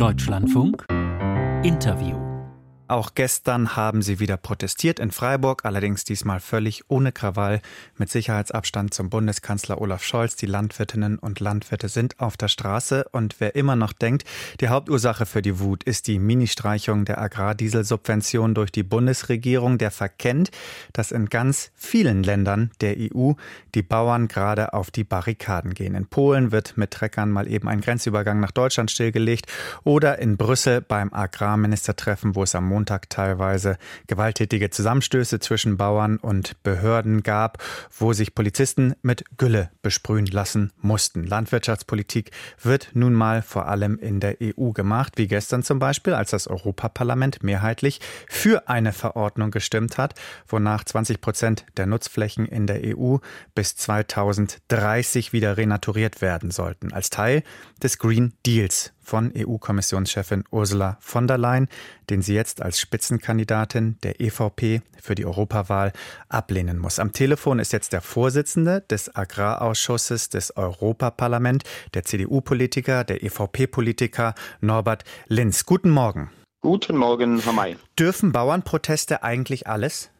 Deutschlandfunk. Interview auch gestern haben sie wieder protestiert in Freiburg, allerdings diesmal völlig ohne Krawall, mit Sicherheitsabstand zum Bundeskanzler Olaf Scholz. Die Landwirtinnen und Landwirte sind auf der Straße und wer immer noch denkt, die Hauptursache für die Wut ist die Mini-Streichung der Agrardieselsubvention durch die Bundesregierung, der verkennt, dass in ganz vielen Ländern der EU die Bauern gerade auf die Barrikaden gehen. In Polen wird mit Treckern mal eben ein Grenzübergang nach Deutschland stillgelegt oder in Brüssel beim Agrarministertreffen, wo es am Montag Montag teilweise gewalttätige Zusammenstöße zwischen Bauern und Behörden gab, wo sich Polizisten mit Gülle besprühen lassen mussten. Landwirtschaftspolitik wird nun mal vor allem in der EU gemacht, wie gestern zum Beispiel, als das Europaparlament mehrheitlich für eine Verordnung gestimmt hat, wonach 20 Prozent der Nutzflächen in der EU bis 2030 wieder renaturiert werden sollten, als Teil des Green Deals von EU-Kommissionschefin Ursula von der Leyen, den sie jetzt als Spitzenkandidatin der EVP für die Europawahl ablehnen muss. Am Telefon ist jetzt der Vorsitzende des Agrarausschusses des Europaparlament, der CDU-Politiker, der EVP-Politiker Norbert Linz. Guten Morgen. Guten Morgen, Herr May. Dürfen Bauernproteste eigentlich alles?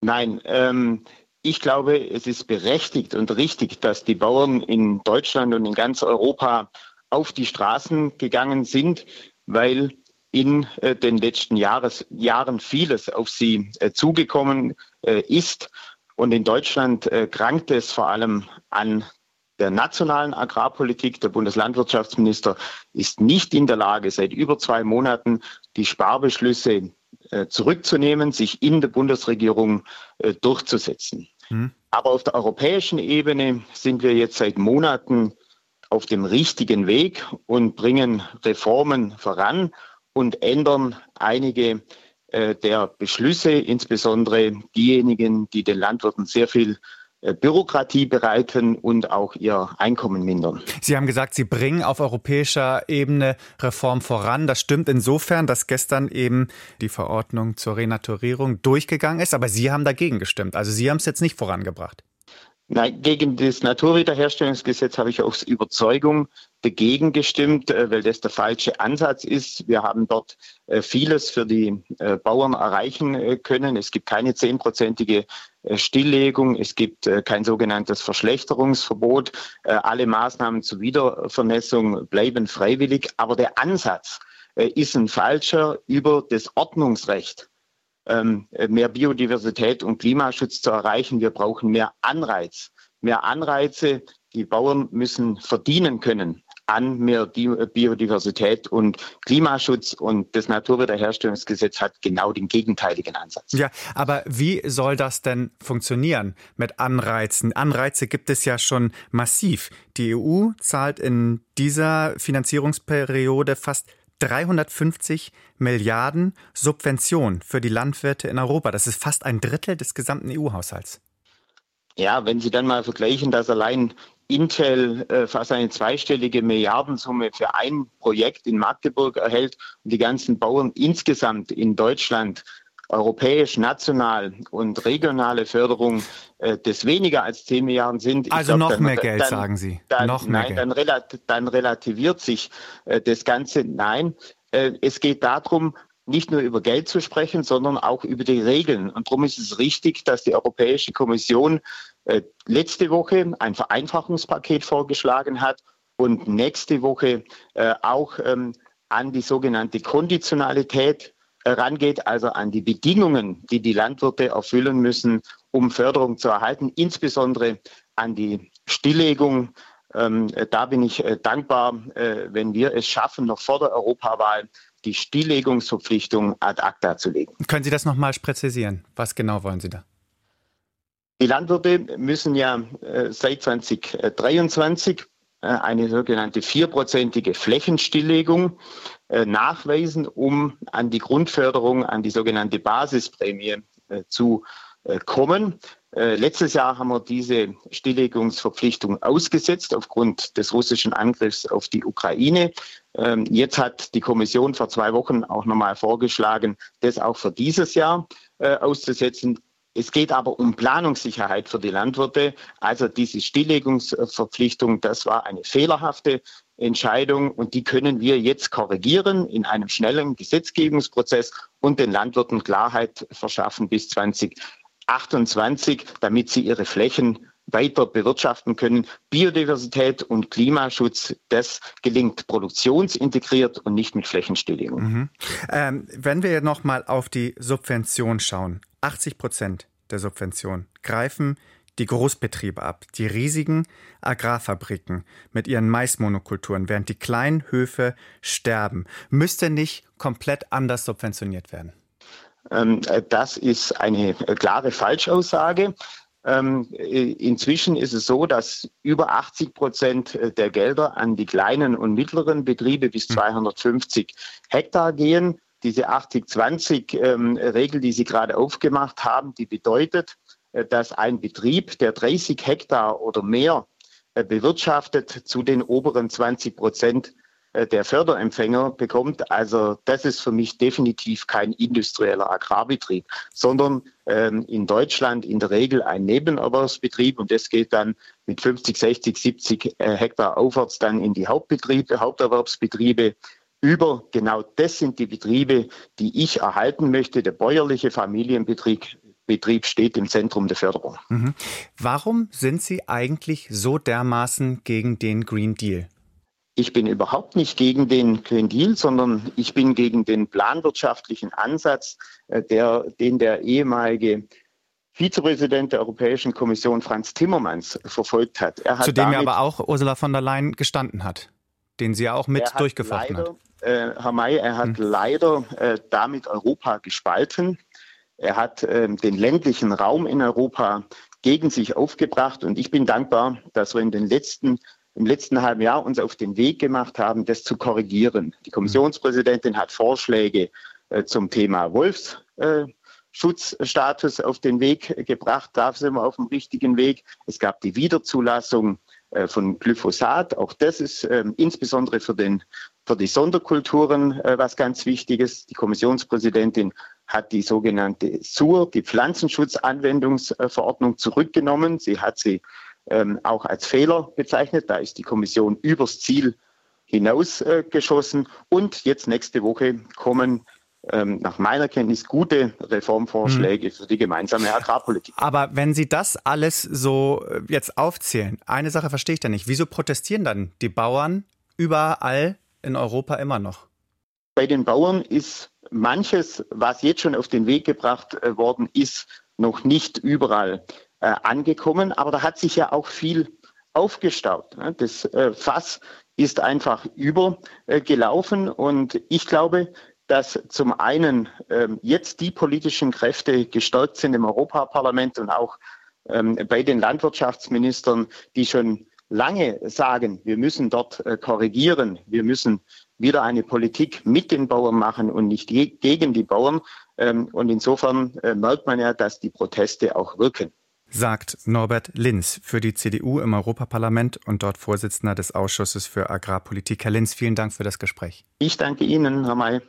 Nein, ähm, ich glaube, es ist berechtigt und richtig, dass die Bauern in Deutschland und in ganz Europa auf die Straßen gegangen sind, weil in äh, den letzten Jahres, Jahren vieles auf sie äh, zugekommen äh, ist. Und in Deutschland krankt es vor allem an der nationalen Agrarpolitik. Der Bundeslandwirtschaftsminister ist nicht in der Lage, seit über zwei Monaten die Sparbeschlüsse zurückzunehmen, sich in der Bundesregierung durchzusetzen. Hm. Aber auf der europäischen Ebene sind wir jetzt seit Monaten auf dem richtigen Weg und bringen Reformen voran und ändern einige äh, der Beschlüsse, insbesondere diejenigen, die den Landwirten sehr viel äh, Bürokratie bereiten und auch ihr Einkommen mindern. Sie haben gesagt, Sie bringen auf europäischer Ebene Reform voran. Das stimmt insofern, dass gestern eben die Verordnung zur Renaturierung durchgegangen ist, aber Sie haben dagegen gestimmt. Also Sie haben es jetzt nicht vorangebracht. Nein, gegen das Naturwiederherstellungsgesetz habe ich aus Überzeugung dagegen gestimmt, äh, weil das der falsche Ansatz ist. Wir haben dort äh, vieles für die äh, Bauern erreichen können. Es gibt keine zehnprozentige Stilllegung, es gibt kein sogenanntes Verschlechterungsverbot. Alle Maßnahmen zur Wiedervernässung bleiben freiwillig, aber der Ansatz ist ein falscher über das Ordnungsrecht ähm, mehr Biodiversität und Klimaschutz zu erreichen. Wir brauchen mehr Anreiz, mehr Anreize. Die Bauern müssen verdienen können an mehr Biodiversität und Klimaschutz und das Naturwiederherstellungsgesetz hat genau den gegenteiligen Ansatz. Ja, aber wie soll das denn funktionieren mit Anreizen? Anreize gibt es ja schon massiv. Die EU zahlt in dieser Finanzierungsperiode fast 350 Milliarden Subvention für die Landwirte in Europa. Das ist fast ein Drittel des gesamten EU-Haushalts. Ja, wenn Sie dann mal vergleichen, dass allein Intel äh, fast eine zweistellige Milliardensumme für ein Projekt in Magdeburg erhält und die ganzen Bauern insgesamt in Deutschland europäisch, national und regionale Förderung äh, des weniger als 10 Milliarden sind. Also glaub, noch dann, mehr Geld, dann, sagen Sie. Dann, noch mehr nein, Geld. Dann, relat dann relativiert sich äh, das Ganze. Nein, äh, es geht darum, nicht nur über Geld zu sprechen, sondern auch über die Regeln. Und darum ist es richtig, dass die Europäische Kommission äh, letzte Woche ein Vereinfachungspaket vorgeschlagen hat und nächste Woche äh, auch ähm, an die sogenannte Konditionalität rangeht, also an die Bedingungen, die die Landwirte erfüllen müssen, um Förderung zu erhalten, insbesondere an die Stilllegung. Ähm, da bin ich äh, dankbar, äh, wenn wir es schaffen, noch vor der Europawahl die Stilllegungsverpflichtung ad acta zu legen. Können Sie das nochmal präzisieren? Was genau wollen Sie da? Die Landwirte müssen ja äh, seit 2023 äh, eine sogenannte vierprozentige Flächenstilllegung nachweisen, um an die Grundförderung, an die sogenannte Basisprämie äh, zu kommen. Letztes Jahr haben wir diese Stilllegungsverpflichtung ausgesetzt aufgrund des russischen Angriffs auf die Ukraine. Ähm, jetzt hat die Kommission vor zwei Wochen auch nochmal vorgeschlagen, das auch für dieses Jahr auszusetzen Es geht aber um Planungssicherheit für die Landwirte. Also diese Stilllegungsverpflichtung, das war eine fehlerhafte Entscheidung und die können wir jetzt korrigieren in einem schnellen Gesetzgebungsprozess und den Landwirten Klarheit verschaffen bis 2028, damit sie ihre Flächen weiter bewirtschaften können. Biodiversität und Klimaschutz, das gelingt produktionsintegriert und nicht mit Flächenstilllegung. Mhm. Ähm, wenn wir noch mal auf die Subvention schauen, 80 Prozent der Subvention greifen die Großbetriebe ab, die riesigen Agrarfabriken mit ihren Maismonokulturen, während die kleinen Höfe sterben. Müsste nicht komplett anders subventioniert werden? Ähm, äh, das ist eine klare Falschaussage. Ähm, äh, inzwischen ist es so, dass über 80 Prozent äh, der Gelder an die kleinen und mittleren Betriebe bis 250 hm. Hektar gehen. Diese 80-20-Regel, ähm, die Sie gerade aufgemacht haben, die bedeutet, äh, dass ein Betrieb, der 30 Hektar oder mehr bewirtschaftet, zu den oberen 20 Prozent äh, der Förderempfänger bekommt. Also das ist für mich definitiv kein industrieller Agrarbetrieb, sondern ähm, in Deutschland in der Regel ein Nebenerwerbsbetrieb und das geht dann mit 50, 60, 70 äh, Hektar aufwärts dann in die Hauptbetriebe, Haupterwerbsbetriebe über. Genau das sind die Betriebe, die ich erhalten möchte. Der bäuerliche Familienbetrieb Betrieb steht im Zentrum der Förderung. Mhm. Warum sind Sie eigentlich so dermaßen gegen den Green Deal? Ich bin überhaupt nicht gegen den Green Deal, sondern ich bin gegen den planwirtschaftlichen Ansatz, äh, der, den der ehemalige Vizepräsident der Europäischen Kommission Franz Timmermans verfolgt hat. hat Zu dem ja aber auch Ursula von der Leyen gestanden hat, den sie ja auch mit durchgefochten leider, hat. Äh, Herr May, er hat hm. leider äh, damit Europa gespalten. Er hat äh, den ländlichen Raum in Europa gegen sich aufgebracht und ich bin dankbar, dass wir in den letzten im letzten halben Jahr uns auf den Weg gemacht haben, das zu korrigieren. Die Kommissionspräsidentin hat Vorschläge äh, zum Thema Wolfsschutzstatus äh, auf den Weg gebracht. Da sind wir auf dem richtigen Weg. Es gab die Wiederzulassung von Glyphosat. Auch das ist ähm, insbesondere für, den, für die Sonderkulturen äh, was ganz Wichtiges. Die Kommissionspräsidentin hat die sogenannte SUR, die Pflanzenschutzanwendungsverordnung, zurückgenommen. Sie hat sie ähm, auch als Fehler bezeichnet. Da ist die Kommission übers Ziel hinausgeschossen. Äh, und jetzt nächste Woche kommen ähm, nach meiner Kenntnis gute Reformvorschläge hm. für die gemeinsame Agrarpolitik. Aber wenn Sie das alles so äh, jetzt aufzählen, eine Sache verstehe ich da nicht. Wieso protestieren dann die Bauern überall in Europa immer noch? Bei den Bauern ist manches, was jetzt schon auf den Weg gebracht äh, worden ist, noch nicht überall äh, angekommen, aber da hat sich ja auch viel aufgestaut. Ne? Das äh, Fass ist einfach übergelaufen und ich glaube, dass zum einen ähm, jetzt die politischen Kräfte gestärkt sind im Europaparlament und auch ähm, bei den Landwirtschaftsministern, die schon lange sagen, wir müssen dort äh, korrigieren, wir müssen wieder eine Politik mit den Bauern machen und nicht gegen die Bauern. Ähm, und insofern merkt man ja, dass die Proteste auch wirken sagt Norbert Linz für die CDU im Europaparlament und dort Vorsitzender des Ausschusses für Agrarpolitik. Herr Linz, vielen Dank für das Gespräch. Ich danke Ihnen, Herr May.